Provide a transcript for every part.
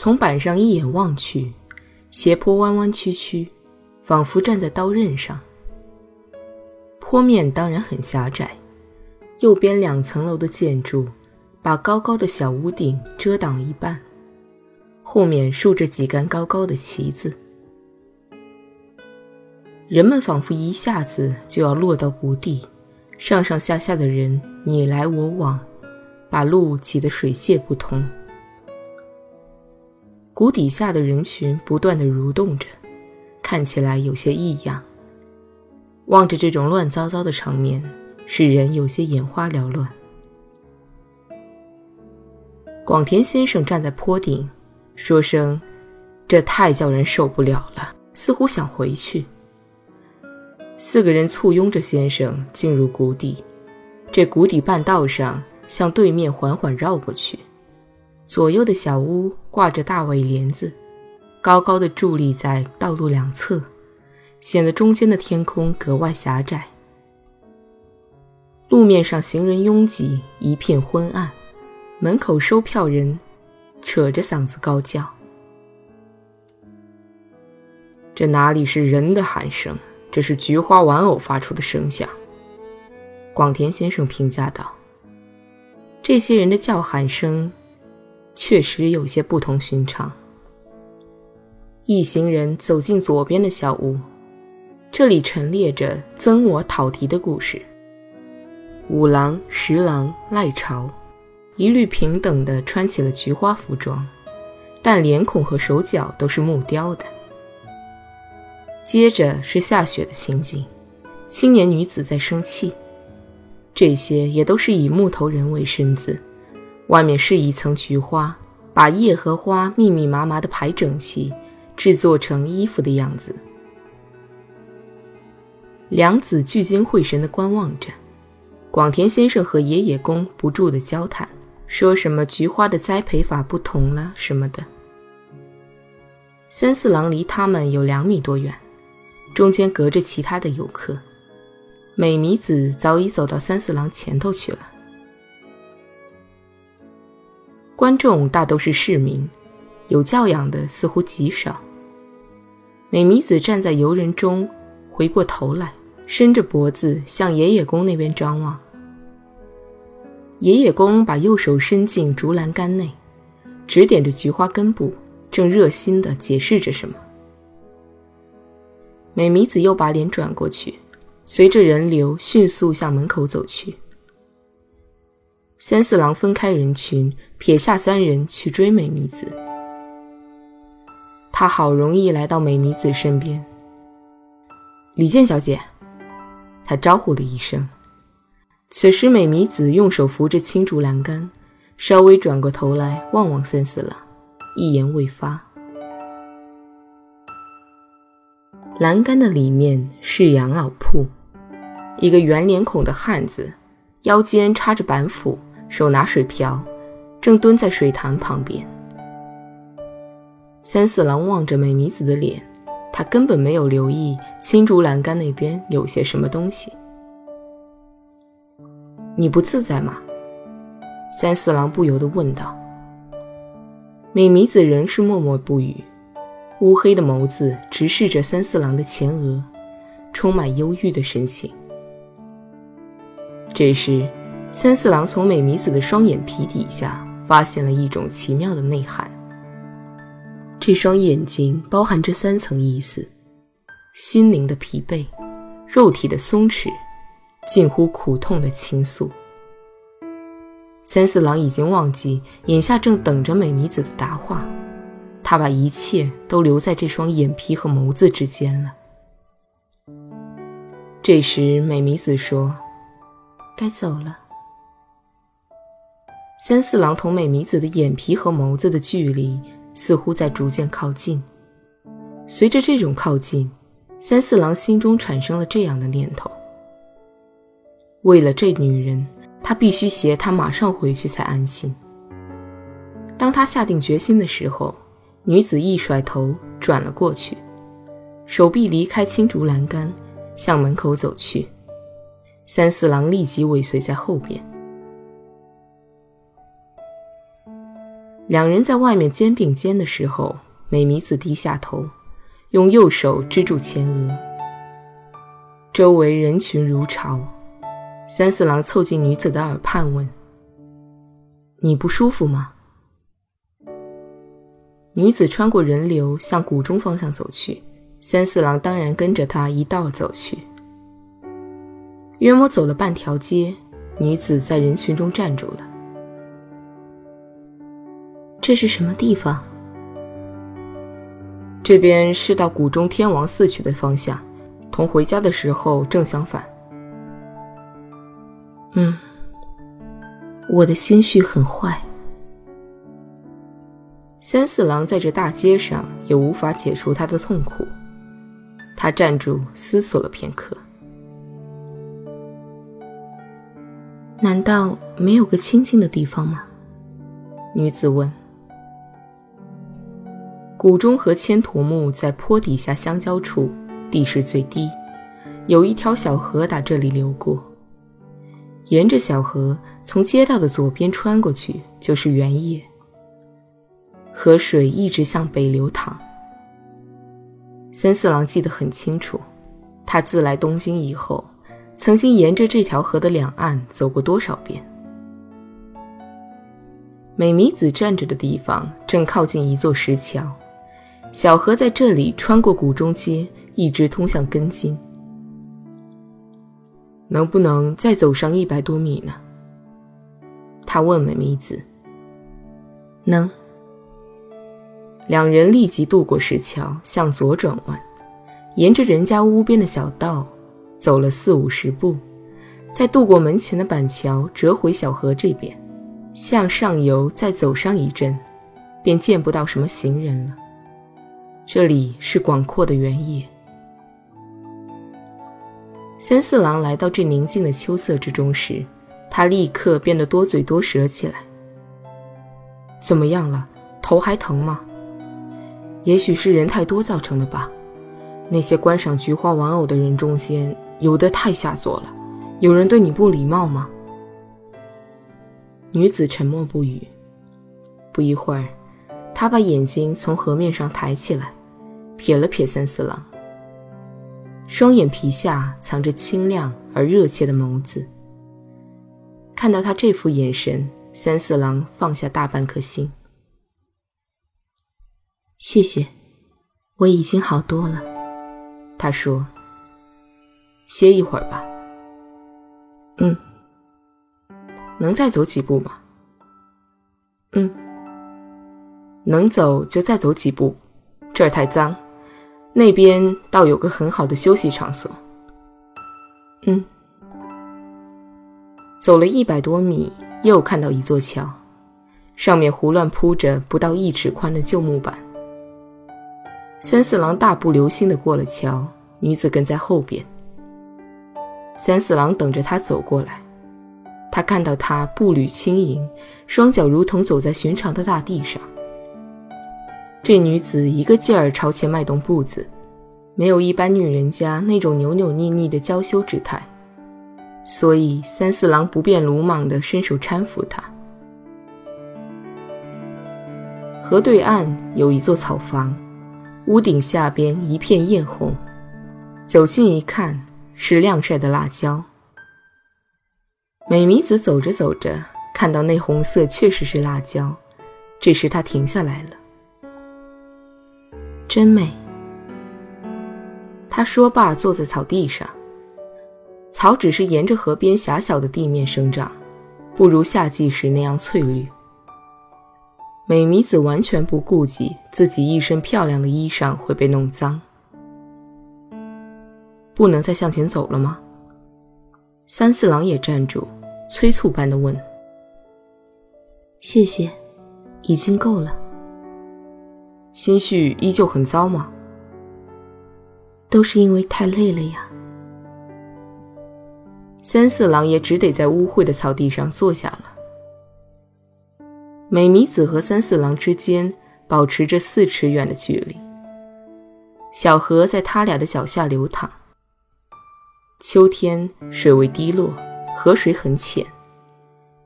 从板上一眼望去，斜坡弯弯曲曲，仿佛站在刀刃上。坡面当然很狭窄，右边两层楼的建筑把高高的小屋顶遮挡一半，后面竖着几杆高高的旗子。人们仿佛一下子就要落到谷底，上上下下的人你来我往，把路挤得水泄不通。谷底下的人群不断的蠕动着，看起来有些异样。望着这种乱糟糟的场面，使人有些眼花缭乱。广田先生站在坡顶，说声：“这太叫人受不了了。”似乎想回去。四个人簇拥着先生进入谷底，这谷底半道上向对面缓缓绕过去。左右的小屋挂着大尾帘子，高高的伫立在道路两侧，显得中间的天空格外狭窄。路面上行人拥挤，一片昏暗。门口收票人扯着嗓子高叫：“这哪里是人的喊声？这是菊花玩偶发出的声响。”广田先生评价道：“这些人的叫喊声。”确实有些不同寻常。一行人走进左边的小屋，这里陈列着曾我讨敌的故事。五郎、十郎、赖朝，一律平等的穿起了菊花服装，但脸孔和手脚都是木雕的。接着是下雪的情景，青年女子在生气，这些也都是以木头人为身子。外面是一层菊花，把叶和花密密麻麻地排整齐，制作成衣服的样子。两子聚精会神地观望着，广田先生和爷爷公不住地交谈，说什么菊花的栽培法不同了什么的。三四郎离他们有两米多远，中间隔着其他的游客。美弥子早已走到三四郎前头去了。观众大都是市民，有教养的似乎极少。美弥子站在游人中，回过头来，伸着脖子向爷爷公那边张望。爷爷公把右手伸进竹栏杆内，指点着菊花根部，正热心地解释着什么。美弥子又把脸转过去，随着人流迅速向门口走去。三四郎分开人群，撇下三人去追美弥子。他好容易来到美弥子身边。李健小姐，他招呼了一声。此时，美弥子用手扶着青竹栏杆，稍微转过头来望望三四郎，一言未发。栏杆的里面是养老铺，一个圆脸孔的汉子，腰间插着板斧。手拿水瓢，正蹲在水潭旁边。三四郎望着美弥子的脸，他根本没有留意青竹栏杆那边有些什么东西。你不自在吗？三四郎不由得问道。美弥子仍是默默不语，乌黑的眸子直视着三四郎的前额，充满忧郁的神情。这时。三四郎从美弥子的双眼皮底下发现了一种奇妙的内涵。这双眼睛包含着三层意思：心灵的疲惫、肉体的松弛、近乎苦痛的倾诉。三四郎已经忘记眼下正等着美弥子的答话，他把一切都留在这双眼皮和眸子之间了。这时，美弥子说：“该走了。”三四郎同美弥子的眼皮和眸子的距离似乎在逐渐靠近。随着这种靠近，三四郎心中产生了这样的念头：为了这女人，他必须携她马上回去才安心。当他下定决心的时候，女子一甩头转了过去，手臂离开青竹栏杆，向门口走去。三四郎立即尾随在后边。两人在外面肩并肩的时候，美弥子低下头，用右手支住前额。周围人群如潮，三四郎凑近女子的耳畔问：“你不舒服吗？”女子穿过人流向谷中方向走去，三四郎当然跟着她一道走去。约莫走了半条街，女子在人群中站住了。这是什么地方？这边是到谷中天王寺去的方向，同回家的时候正相反。嗯，我的心绪很坏。三四郎在这大街上也无法解除他的痛苦，他站住思索了片刻。难道没有个清静的地方吗？女子问。谷中和千驼木在坡底下相交处，地势最低，有一条小河打这里流过。沿着小河从街道的左边穿过去，就是原野。河水一直向北流淌。三四郎记得很清楚，他自来东京以后，曾经沿着这条河的两岸走过多少遍。美弥子站着的地方正靠近一座石桥。小河在这里穿过谷中街，一直通向根津。能不能再走上一百多米呢？他问美弥子。能。两人立即渡过石桥，向左转弯，沿着人家屋边的小道走了四五十步，再渡过门前的板桥，折回小河这边，向上游再走上一阵，便见不到什么行人了。这里是广阔的原野。三四郎来到这宁静的秋色之中时，他立刻变得多嘴多舌起来。怎么样了？头还疼吗？也许是人太多造成的吧。那些观赏菊花玩偶的人中间，有的太下作了。有人对你不礼貌吗？女子沉默不语。不一会儿，她把眼睛从河面上抬起来。瞥了瞥三四郎，双眼皮下藏着清亮而热切的眸子。看到他这副眼神，三四郎放下大半颗心。谢谢，我已经好多了。他说：“歇一会儿吧。”嗯。能再走几步吗？嗯。能走就再走几步，这儿太脏。那边倒有个很好的休息场所。嗯，走了一百多米，又看到一座桥，上面胡乱铺着不到一尺宽的旧木板。三四郎大步流星地过了桥，女子跟在后边。三四郎等着他走过来，他看到他步履轻盈，双脚如同走在寻常的大地上。这女子一个劲儿朝前迈动步子，没有一般女人家那种扭扭捏捏的娇羞之态，所以三四郎不便鲁莽地伸手搀扶她。河对岸有一座草房，屋顶下边一片艳红，走近一看是晾晒的辣椒。美弥子走着走着，看到那红色确实是辣椒，这时她停下来了。真美。他说罢，坐在草地上。草只是沿着河边狭小的地面生长，不如夏季时那样翠绿。美弥子完全不顾及自己一身漂亮的衣裳会被弄脏。不能再向前走了吗？三四郎也站住，催促般的问：“谢谢，已经够了。”心绪依旧很糟吗？都是因为太累了呀。三四郎也只得在污秽的草地上坐下了。美弥子和三四郎之间保持着四尺远的距离。小河在他俩的脚下流淌。秋天水位低落，河水很浅，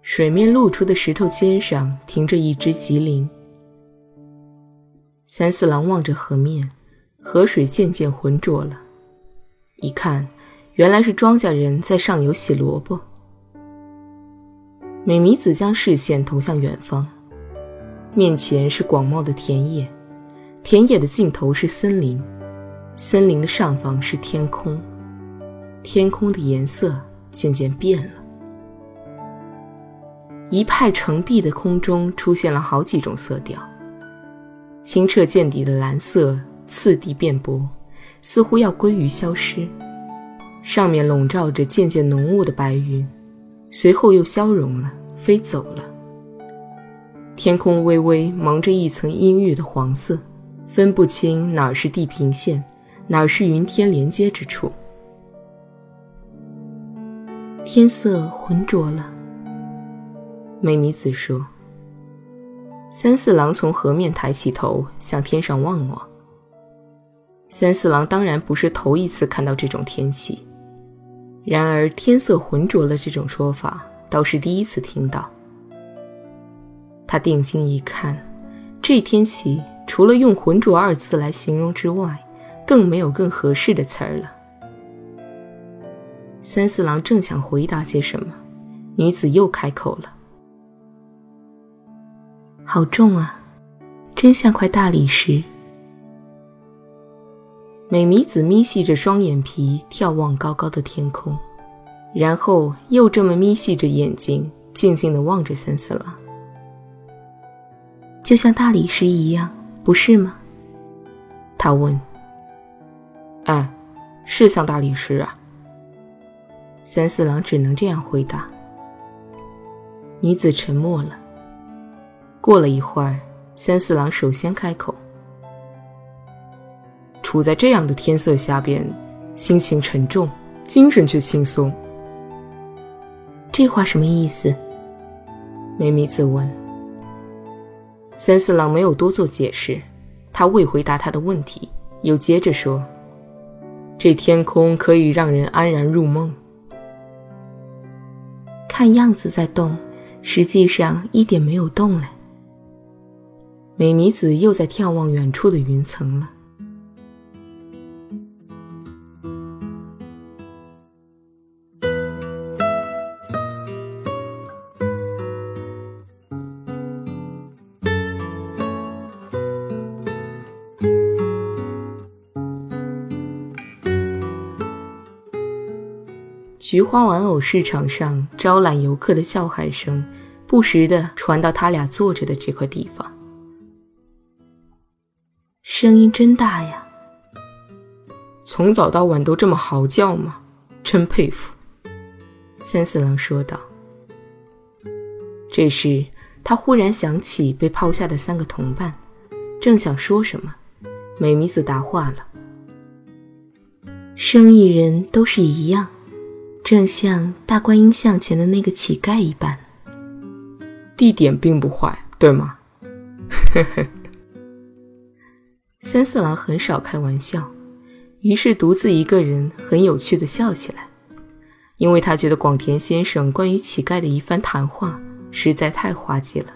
水面露出的石头尖上停着一只吉林。三四郎望着河面，河水渐渐浑浊了，一看。原来是庄稼人在上游洗萝卜。美弥子将视线投向远方，面前是广袤的田野，田野的尽头是森林，森林的上方是天空，天空的颜色渐渐变了。一派澄碧的空中出现了好几种色调，清澈见底的蓝色次第变薄，似乎要归于消失。上面笼罩着渐渐浓雾的白云，随后又消融了，飞走了。天空微微蒙着一层阴郁的黄色，分不清哪儿是地平线，哪儿是云天连接之处。天色浑浊了，美弥子说。三四郎从河面抬起头，向天上望望。三四郎当然不是头一次看到这种天气。然而，天色浑浊了这种说法倒是第一次听到。他定睛一看，这天气除了用“浑浊”二字来形容之外，更没有更合适的词儿了。三四郎正想回答些什么，女子又开口了：“好重啊，真像块大理石。”美弥子眯细着双眼皮，眺望高高的天空，然后又这么眯细着眼睛，静静地望着三四郎，就像大理石一样，不是吗？他问。哎，是像大理石啊。三四郎只能这样回答。女子沉默了。过了一会儿，三四郎首先开口。处在这样的天色下边，心情沉重，精神却轻松。这话什么意思？美弥子问。三四郎没有多做解释，他未回答他的问题，又接着说：“这天空可以让人安然入梦。看样子在动，实际上一点没有动嘞。”美弥子又在眺望远处的云层了。菊花玩偶市场上招揽游客的笑喊声，不时地传到他俩坐着的这块地方。声音真大呀！从早到晚都这么嚎叫吗？真佩服。三四郎说道。这时，他忽然想起被抛下的三个同伴，正想说什么，美弥子答话了：“生意人都是一样。”正像大观音像前的那个乞丐一般，地点并不坏，对吗？呵呵。三四郎很少开玩笑，于是独自一个人很有趣的笑起来，因为他觉得广田先生关于乞丐的一番谈话实在太滑稽了。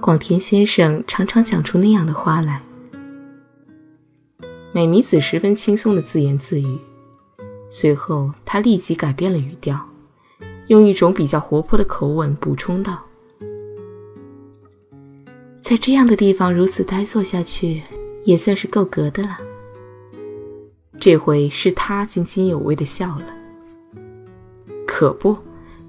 广田先生常常讲出那样的话来。美弥子十分轻松的自言自语。随后，他立即改变了语调，用一种比较活泼的口吻补充道：“在这样的地方如此呆坐下去，也算是够格的了。”这回是他津津有味的笑了。可不，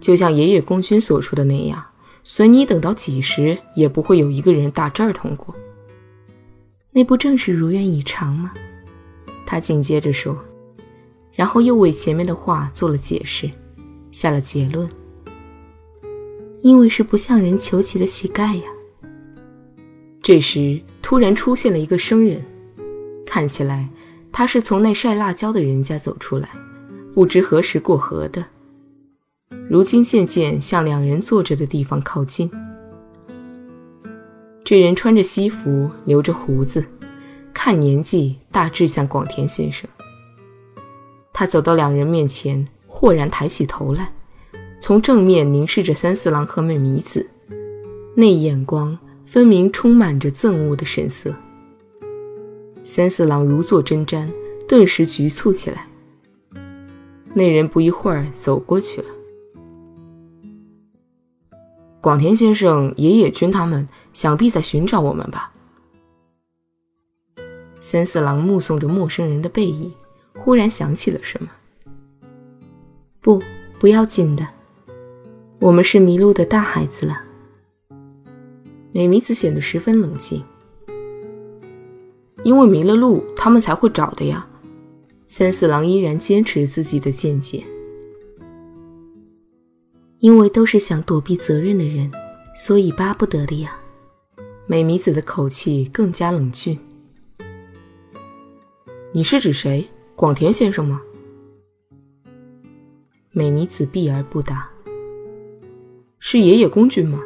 就像爷爷公君所说的那样，随你等到几时，也不会有一个人打这儿通过。那不正是如愿以偿吗？他紧接着说。然后又为前面的话做了解释，下了结论。因为是不向人求乞的乞丐呀。这时，突然出现了一个生人，看起来他是从那晒辣椒的人家走出来，不知何时过河的。如今渐渐向两人坐着的地方靠近。这人穿着西服，留着胡子，看年纪大致像广田先生。他走到两人面前，豁然抬起头来，从正面凝视着三四郎和美弥子，那眼光分明充满着憎恶的神色。三四郎如坐针毡，顿时局促起来。那人不一会儿走过去了。广田先生、野野君他们想必在寻找我们吧？三四郎目送着陌生人的背影，忽然想起了什么。不，不要紧的，我们是迷路的大孩子了。美弥子显得十分冷静。因为迷了路，他们才会找的呀。三四郎依然坚持自己的见解。因为都是想躲避责任的人，所以巴不得的呀。美弥子的口气更加冷峻。你是指谁？广田先生吗？美弥子避而不答。是爷爷公君吗？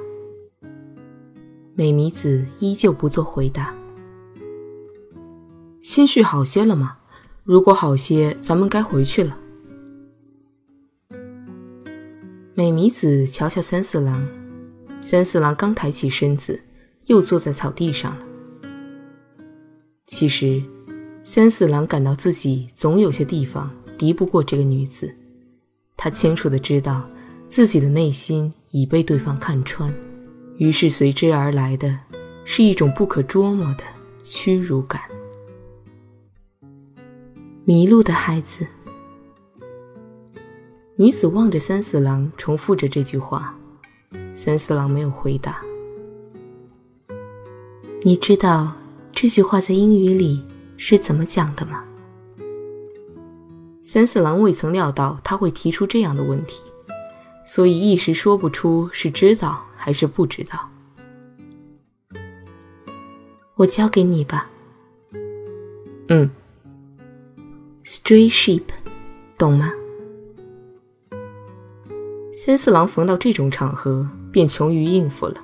美弥子依旧不做回答。心绪好些了吗？如果好些，咱们该回去了。美弥子瞧瞧三四郎，三四郎刚抬起身子，又坐在草地上了。其实，三四郎感到自己总有些地方敌不过这个女子，他清楚的知道自己的内心已被对方看穿，于是随之而来的是一种不可捉摸的屈辱感。迷路的孩子。女子望着三四郎，重复着这句话。三四郎没有回答。你知道这句话在英语里是怎么讲的吗？三四郎未曾料到他会提出这样的问题，所以一时说不出是知道还是不知道。我交给你吧。嗯。Stray sheep，懂吗？三四郎逢到这种场合便穷于应付了。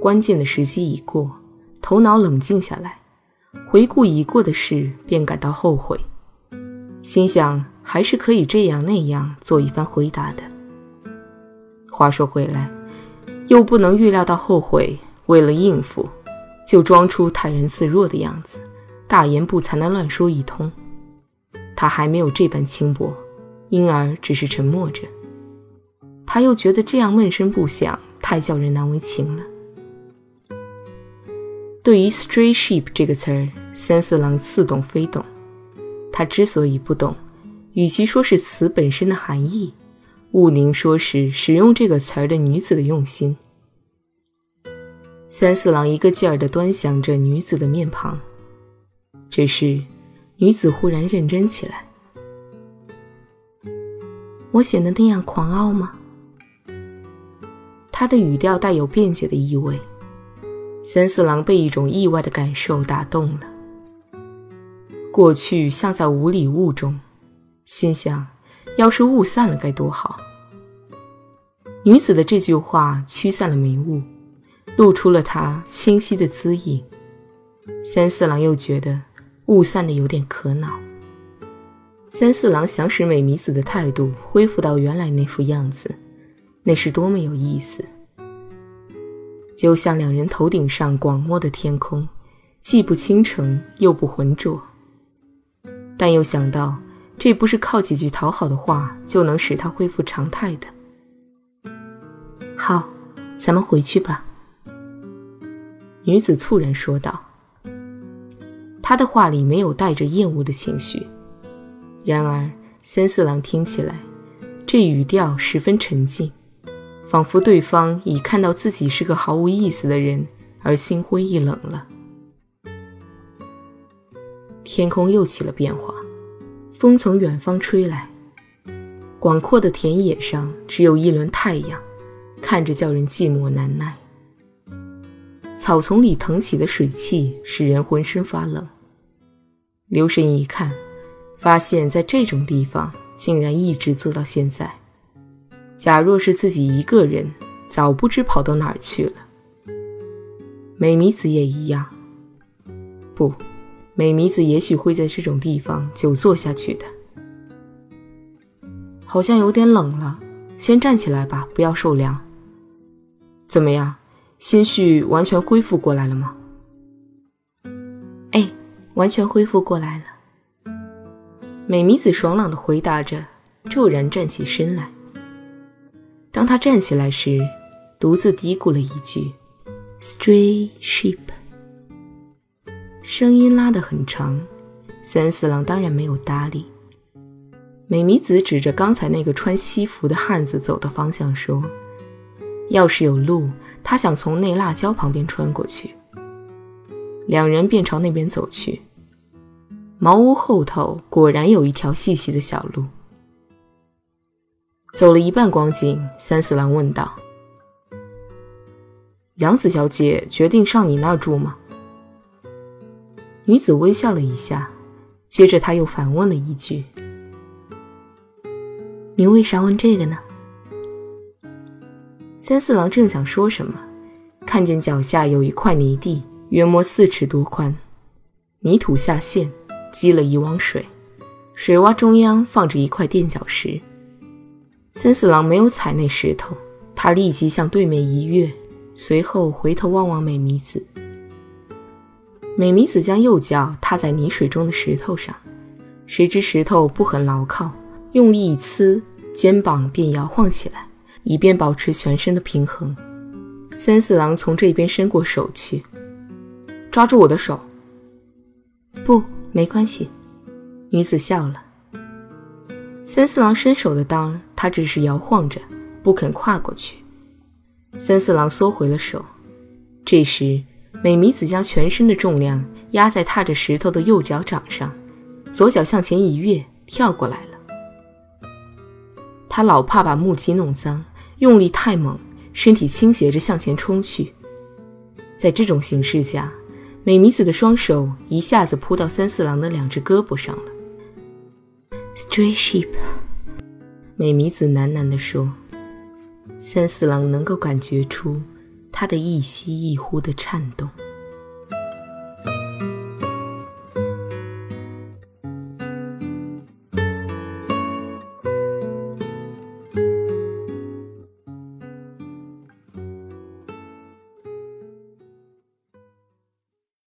关键的时机已过，头脑冷静下来，回顾已过的事，便感到后悔，心想还是可以这样那样做一番回答的。话说回来，又不能预料到后悔，为了应付，就装出泰然自若的样子，大言不惭的乱说一通。他还没有这般轻薄，因而只是沉默着。他又觉得这样闷声不响太叫人难为情了。对于 “stray sheep” 这个词儿，三四郎似懂非懂。他之所以不懂，与其说是词本身的含义，勿宁说是使用这个词儿的女子的用心。三四郎一个劲儿地端详着女子的面庞，这时，女子忽然认真起来：“我显得那样狂傲吗？”他的语调带有辩解的意味，三四郎被一种意外的感受打动了。过去像在无里雾中，心想：要是雾散了该多好。女子的这句话驱散了迷雾，露出了她清晰的姿影。三四郎又觉得雾散的有点可恼。三四郎想使美弥子的态度恢复到原来那副样子。那是多么有意思！就像两人头顶上广漠的天空，既不倾城又不浑浊。但又想到，这不是靠几句讨好的话就能使他恢复常态的。好，咱们回去吧。”女子猝然说道。她的话里没有带着厌恶的情绪，然而三四郎听起来，这语调十分沉静。仿佛对方已看到自己是个毫无意思的人，而心灰意冷了。天空又起了变化，风从远方吹来，广阔的田野上只有一轮太阳，看着叫人寂寞难耐。草丛里腾起的水汽使人浑身发冷。留神一看，发现在这种地方竟然一直坐到现在。假若是自己一个人，早不知跑到哪儿去了。美弥子也一样。不，美弥子也许会在这种地方久坐下去的。好像有点冷了，先站起来吧，不要受凉。怎么样，心绪完全恢复过来了吗？哎，完全恢复过来了。美弥子爽朗的回答着，骤然站起身来。当她站起来时，独自嘀咕了一句：“Stray sheep。”声音拉得很长，三四郎当然没有搭理。美弥子指着刚才那个穿西服的汉子走的方向说：“要是有路，他想从那辣椒旁边穿过去。”两人便朝那边走去。茅屋后头果然有一条细细的小路。走了一半光景，三四郎问道：“梁子小姐决定上你那儿住吗？”女子微笑了一下，接着他又反问了一句：“你为啥问这个呢？”三四郎正想说什么，看见脚下有一块泥地，约摸四尺多宽，泥土下陷，积了一汪水，水洼中央放着一块垫脚石。三四郎没有踩那石头，他立即向对面一跃，随后回头望望美弥子。美弥子将右脚踏在泥水中的石头上，谁知石头不很牢靠，用力一呲，肩膀便摇晃起来，以便保持全身的平衡。三四郎从这边伸过手去，抓住我的手。不，没关系。女子笑了。三四郎伸手的当，他只是摇晃着，不肯跨过去。三四郎缩回了手。这时。美弥子将全身的重量压在踏着石头的右脚掌上，左脚向前一跃，跳过来了。他老怕把木屐弄脏，用力太猛，身体倾斜着向前冲去。在这种形势下，美弥子的双手一下子扑到三四郎的两只胳膊上了。Stray sheep，美弥子喃喃地说。三四郎能够感觉出。他的一吸一呼的颤动。